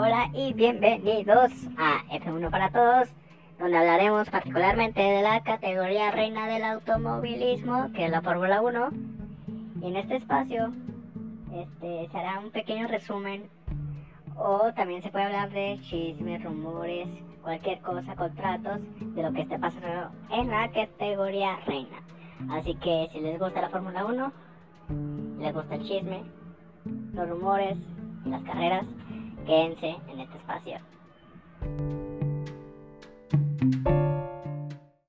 Hola y bienvenidos a F1 para Todos, donde hablaremos particularmente de la categoría reina del automovilismo, que es la Fórmula 1. Y en este espacio este, se hará un pequeño resumen, o también se puede hablar de chismes, rumores, cualquier cosa, contratos, de lo que esté pasando en la categoría reina. Así que si les gusta la Fórmula 1, les gusta el chisme, los rumores y las carreras, quédense en este espacio.